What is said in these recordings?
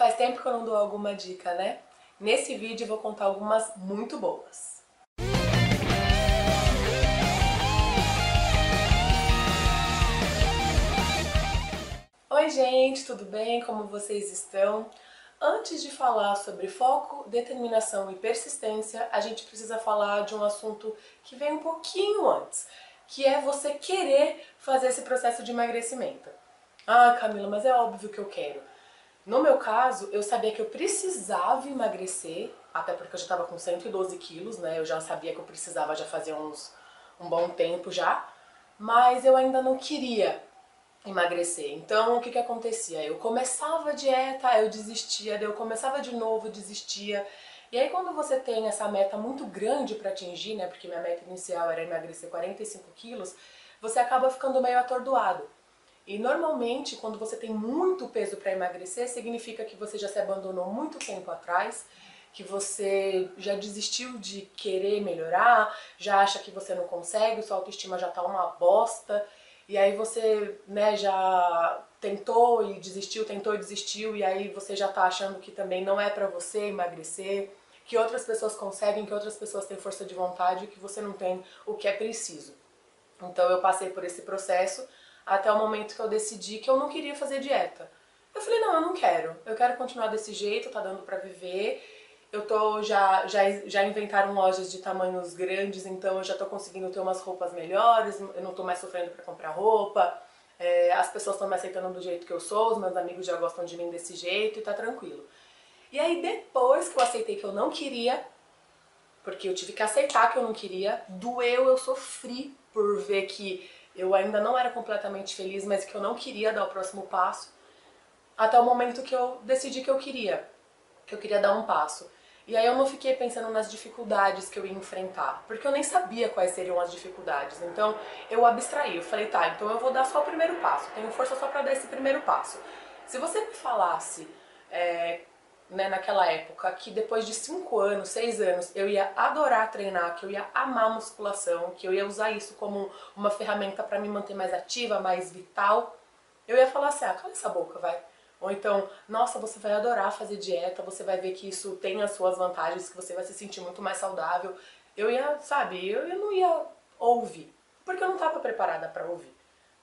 Faz tempo que eu não dou alguma dica, né? Nesse vídeo eu vou contar algumas muito boas. Oi gente, tudo bem? Como vocês estão? Antes de falar sobre foco, determinação e persistência, a gente precisa falar de um assunto que vem um pouquinho antes, que é você querer fazer esse processo de emagrecimento. Ah, Camila, mas é óbvio que eu quero. No meu caso, eu sabia que eu precisava emagrecer, até porque eu já estava com 112 quilos, né? Eu já sabia que eu precisava já fazer uns, um bom tempo já, mas eu ainda não queria emagrecer. Então, o que que acontecia? Eu começava a dieta, eu desistia, eu começava de novo, desistia. E aí quando você tem essa meta muito grande para atingir, né, porque minha meta inicial era emagrecer 45 quilos, você acaba ficando meio atordoado. E normalmente, quando você tem muito peso para emagrecer, significa que você já se abandonou muito tempo atrás, que você já desistiu de querer melhorar, já acha que você não consegue, sua autoestima já tá uma bosta, e aí você, né, já tentou e desistiu, tentou e desistiu, e aí você já tá achando que também não é pra você emagrecer, que outras pessoas conseguem, que outras pessoas têm força de vontade, que você não tem o que é preciso. Então eu passei por esse processo até o momento que eu decidi que eu não queria fazer dieta. Eu falei, não, eu não quero. Eu quero continuar desse jeito, tá dando pra viver eu tô já, já, já inventaram lojas de tamanhos grandes, então eu já tô conseguindo ter umas roupas melhores, eu não tô mais sofrendo para comprar roupa, é, as pessoas estão me aceitando do jeito que eu sou, os meus amigos já gostam de mim desse jeito e tá tranquilo. E aí depois que eu aceitei que eu não queria, porque eu tive que aceitar que eu não queria, doeu, eu sofri por ver que eu ainda não era completamente feliz, mas que eu não queria dar o próximo passo, até o momento que eu decidi que eu queria, que eu queria dar um passo. E aí eu não fiquei pensando nas dificuldades que eu ia enfrentar, porque eu nem sabia quais seriam as dificuldades. Então eu abstraí, eu falei, tá, então eu vou dar só o primeiro passo, tenho força só para dar esse primeiro passo. Se você me falasse é, né, naquela época que depois de 5 anos, 6 anos, eu ia adorar treinar, que eu ia amar musculação, que eu ia usar isso como uma ferramenta para me manter mais ativa, mais vital, eu ia falar assim, ah, cala essa boca, vai. Ou então, nossa, você vai adorar fazer dieta, você vai ver que isso tem as suas vantagens, que você vai se sentir muito mais saudável. Eu ia, sabe, eu, eu não ia ouvir, porque eu não estava preparada para ouvir.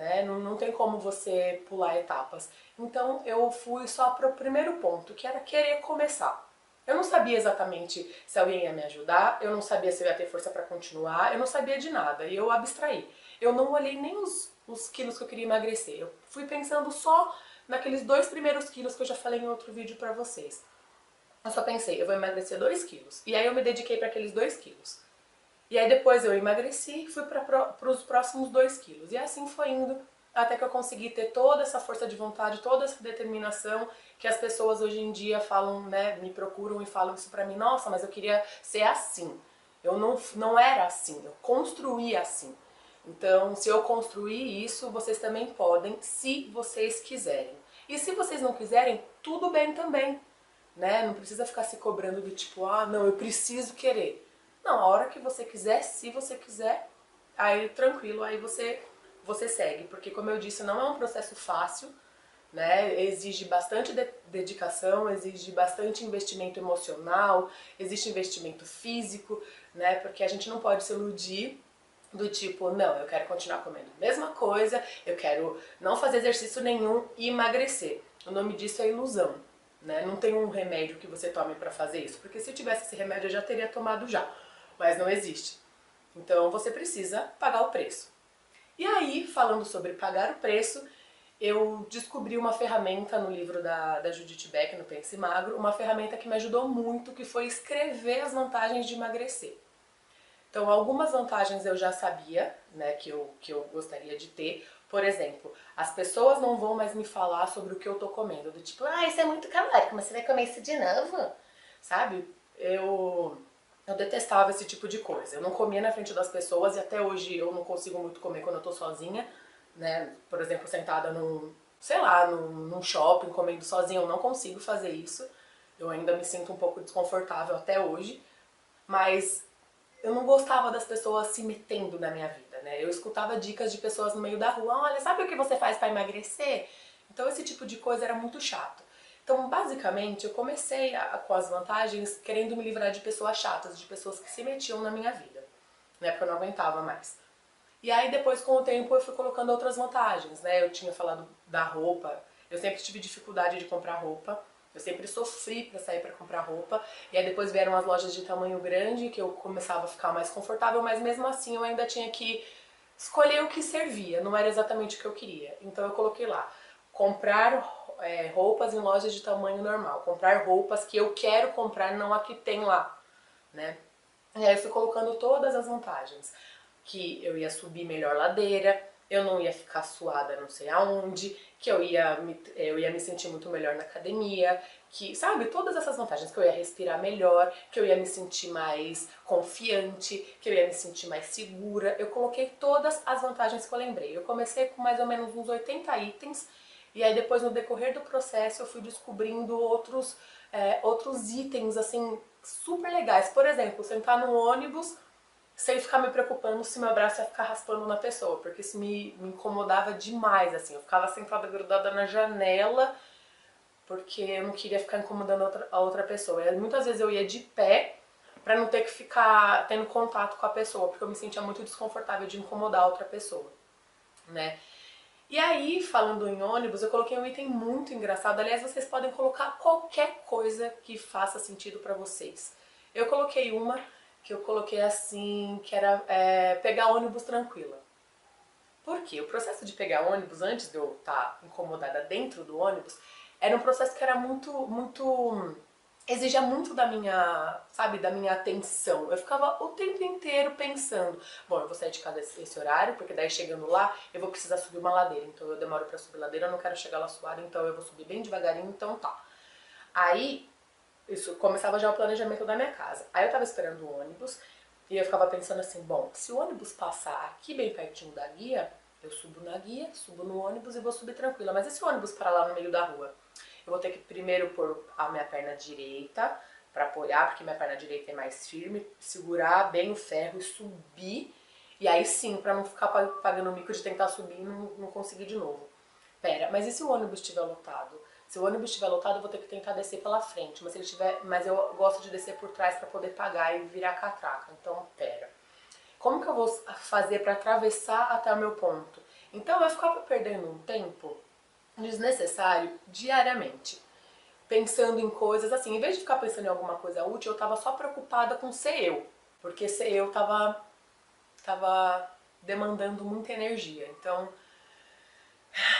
Né? Não, não tem como você pular etapas. Então eu fui só para o primeiro ponto, que era querer começar. Eu não sabia exatamente se alguém ia me ajudar, eu não sabia se eu ia ter força para continuar, eu não sabia de nada, e eu abstraí. Eu não olhei nem os, os quilos que eu queria emagrecer, eu fui pensando só naqueles dois primeiros quilos que eu já falei em outro vídeo pra vocês. Eu só pensei, eu vou emagrecer 2 quilos. E aí eu me dediquei para aqueles 2 quilos. E aí depois eu emagreci e fui para os próximos 2 quilos. E assim foi indo até que eu consegui ter toda essa força de vontade, toda essa determinação que as pessoas hoje em dia falam, né, me procuram e falam isso pra mim, nossa, mas eu queria ser assim. Eu não, não era assim, eu construí assim. Então, se eu construir isso, vocês também podem, se vocês quiserem. E se vocês não quiserem, tudo bem também, né? Não precisa ficar se cobrando do tipo, ah, não, eu preciso querer. Não, a hora que você quiser, se você quiser, aí tranquilo, aí você, você segue. Porque, como eu disse, não é um processo fácil, né? Exige bastante de dedicação, exige bastante investimento emocional, existe investimento físico, né? Porque a gente não pode se iludir do tipo, não, eu quero continuar comendo a mesma coisa, eu quero não fazer exercício nenhum e emagrecer. O nome disso é ilusão, né? Não tem um remédio que você tome para fazer isso, porque se tivesse esse remédio eu já teria tomado já, mas não existe. Então você precisa pagar o preço. E aí, falando sobre pagar o preço, eu descobri uma ferramenta no livro da, da Judith Beck, no Pense Magro, uma ferramenta que me ajudou muito, que foi escrever as vantagens de emagrecer. Então, algumas vantagens eu já sabia, né, que eu, que eu gostaria de ter. Por exemplo, as pessoas não vão mais me falar sobre o que eu tô comendo. Do tipo, ah, isso é muito calórico, mas você vai comer isso de novo? Sabe? Eu, eu detestava esse tipo de coisa. Eu não comia na frente das pessoas e até hoje eu não consigo muito comer quando eu tô sozinha, né? Por exemplo, sentada num, sei lá, num, num shopping, comendo sozinha, eu não consigo fazer isso. Eu ainda me sinto um pouco desconfortável até hoje. Mas eu não gostava das pessoas se metendo na minha vida, né? Eu escutava dicas de pessoas no meio da rua, olha, sabe o que você faz para emagrecer? Então esse tipo de coisa era muito chato. Então, basicamente, eu comecei a, com as vantagens querendo me livrar de pessoas chatas, de pessoas que se metiam na minha vida, né? Porque eu não aguentava mais. E aí, depois, com o tempo, eu fui colocando outras vantagens, né? Eu tinha falado da roupa, eu sempre tive dificuldade de comprar roupa, eu sempre sofri para sair para comprar roupa, e aí depois vieram as lojas de tamanho grande, que eu começava a ficar mais confortável, mas mesmo assim eu ainda tinha que escolher o que servia, não era exatamente o que eu queria. Então eu coloquei lá, comprar é, roupas em lojas de tamanho normal, comprar roupas que eu quero comprar, não a que tem lá, né? E aí eu fui colocando todas as vantagens, que eu ia subir melhor ladeira, eu não ia ficar suada não sei aonde, que eu ia, me, eu ia me sentir muito melhor na academia, que, sabe, todas essas vantagens, que eu ia respirar melhor, que eu ia me sentir mais confiante, que eu ia me sentir mais segura. Eu coloquei todas as vantagens que eu lembrei. Eu comecei com mais ou menos uns 80 itens, e aí depois no decorrer do processo eu fui descobrindo outros, é, outros itens, assim, super legais. Por exemplo, sentar no ônibus sem ficar me preocupando se meu braço ia ficar raspando na pessoa, porque isso me, me incomodava demais, assim, eu ficava sentada grudada na janela, porque eu não queria ficar incomodando a outra, a outra pessoa. E muitas vezes eu ia de pé, pra não ter que ficar tendo contato com a pessoa, porque eu me sentia muito desconfortável de incomodar a outra pessoa, né. E aí, falando em ônibus, eu coloquei um item muito engraçado, aliás, vocês podem colocar qualquer coisa que faça sentido pra vocês. Eu coloquei uma que eu coloquei assim, que era é, pegar ônibus tranquila. Por quê? O processo de pegar ônibus, antes de eu estar tá incomodada dentro do ônibus, era um processo que era muito, muito... exigia muito da minha, sabe, da minha atenção. Eu ficava o tempo inteiro pensando, bom, eu vou sair de casa esse, esse horário, porque daí chegando lá, eu vou precisar subir uma ladeira, então eu demoro pra subir ladeira, eu não quero chegar lá suada, então eu vou subir bem devagarinho, então tá. Aí, isso começava já o planejamento da minha casa. Aí eu tava esperando o ônibus e eu ficava pensando assim, bom, se o ônibus passar aqui bem pertinho da guia, eu subo na guia, subo no ônibus e vou subir tranquila. Mas e se o ônibus parar lá no meio da rua? Eu vou ter que primeiro pôr a minha perna direita para apoiar, porque minha perna direita é mais firme, segurar bem o ferro e subir. E aí sim, para não ficar pagando o mico de tentar subir e não, não conseguir de novo. Pera, mas e se o ônibus estiver lotado? Se o ônibus estiver lotado, eu vou ter que tentar descer pela frente, mas se ele tiver, mas eu gosto de descer por trás para poder pagar e virar catraca. Então, pera. Como que eu vou fazer para atravessar até o meu ponto? Então, eu ficava perdendo um tempo desnecessário diariamente, pensando em coisas assim, em vez de ficar pensando em alguma coisa útil, eu estava só preocupada com ser eu, porque ser eu estava tava demandando muita energia. Então,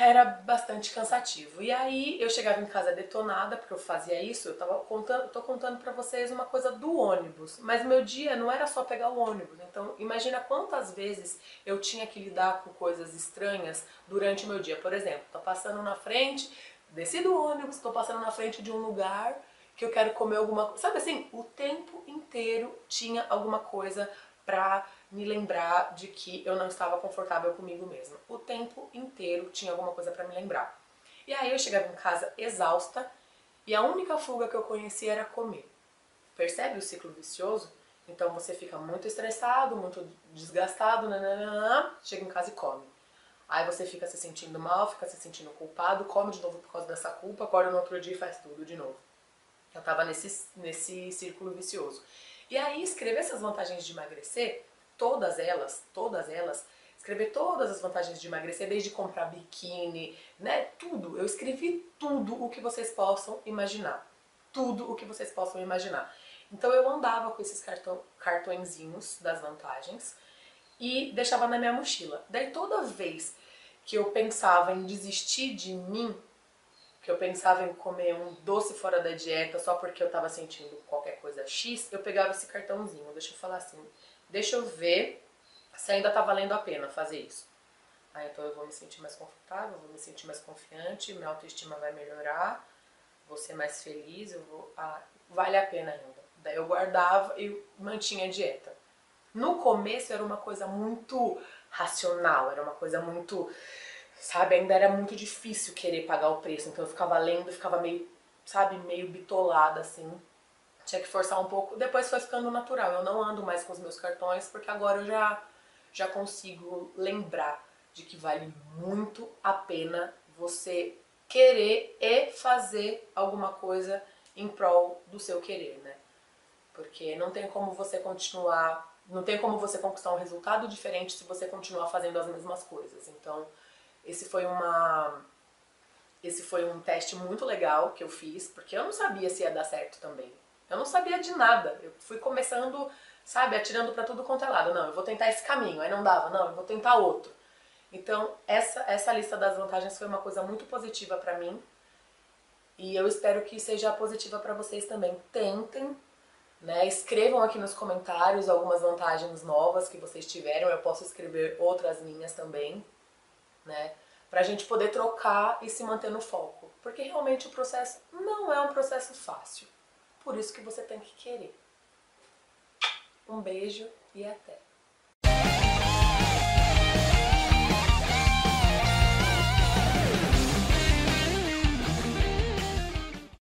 era bastante cansativo. E aí eu chegava em casa detonada, porque eu fazia isso, eu tava contando, tô contando pra vocês uma coisa do ônibus, mas meu dia não era só pegar o ônibus, então imagina quantas vezes eu tinha que lidar com coisas estranhas durante o meu dia. Por exemplo, tô passando na frente, desci do ônibus, tô passando na frente de um lugar que eu quero comer alguma coisa. Sabe assim, o tempo inteiro tinha alguma coisa pra me lembrar de que eu não estava confortável comigo mesma. O tempo inteiro tinha alguma coisa para me lembrar. E aí eu chegava em casa exausta e a única fuga que eu conhecia era comer. Percebe o ciclo vicioso? Então você fica muito estressado, muito desgastado, nananana, chega em casa e come. Aí você fica se sentindo mal, fica se sentindo culpado, come de novo por causa dessa culpa, acorda no outro dia e faz tudo de novo. Eu tava nesse, nesse círculo vicioso. E aí escrever essas vantagens de emagrecer todas elas, todas elas, escrever todas as vantagens de emagrecer, desde comprar biquíni, né, tudo. Eu escrevi tudo o que vocês possam imaginar. Tudo o que vocês possam imaginar. Então eu andava com esses cartõezinhos das vantagens e deixava na minha mochila. Daí toda vez que eu pensava em desistir de mim, que eu pensava em comer um doce fora da dieta só porque eu tava sentindo qualquer coisa X, eu pegava esse cartãozinho. Deixa eu falar assim, Deixa eu ver se ainda tá valendo a pena fazer isso. Aí então eu vou me sentir mais confortável, vou me sentir mais confiante, minha autoestima vai melhorar, vou ser mais feliz, eu vou... Ah, vale a pena ainda. Daí eu guardava e mantinha a dieta. No começo era uma coisa muito racional, era uma coisa muito, sabe, ainda era muito difícil querer pagar o preço, então eu ficava lendo ficava meio, sabe, meio bitolada assim, tinha que forçar um pouco, depois foi ficando natural. Eu não ando mais com os meus cartões porque agora eu já, já consigo lembrar de que vale muito a pena você querer e fazer alguma coisa em prol do seu querer, né? Porque não tem como você continuar, não tem como você conquistar um resultado diferente se você continuar fazendo as mesmas coisas. Então, esse foi uma esse foi um teste muito legal que eu fiz, porque eu não sabia se ia dar certo também. Eu não sabia de nada. Eu fui começando, sabe, atirando para tudo quanto é lado. Não, eu vou tentar esse caminho. Aí não dava, não, eu vou tentar outro. Então, essa, essa lista das vantagens foi uma coisa muito positiva para mim. E eu espero que seja positiva para vocês também. Tentem, né? Escrevam aqui nos comentários algumas vantagens novas que vocês tiveram. Eu posso escrever outras minhas também, né? Pra gente poder trocar e se manter no foco. Porque realmente o processo não é um processo fácil. Por isso que você tem que querer. Um beijo e até!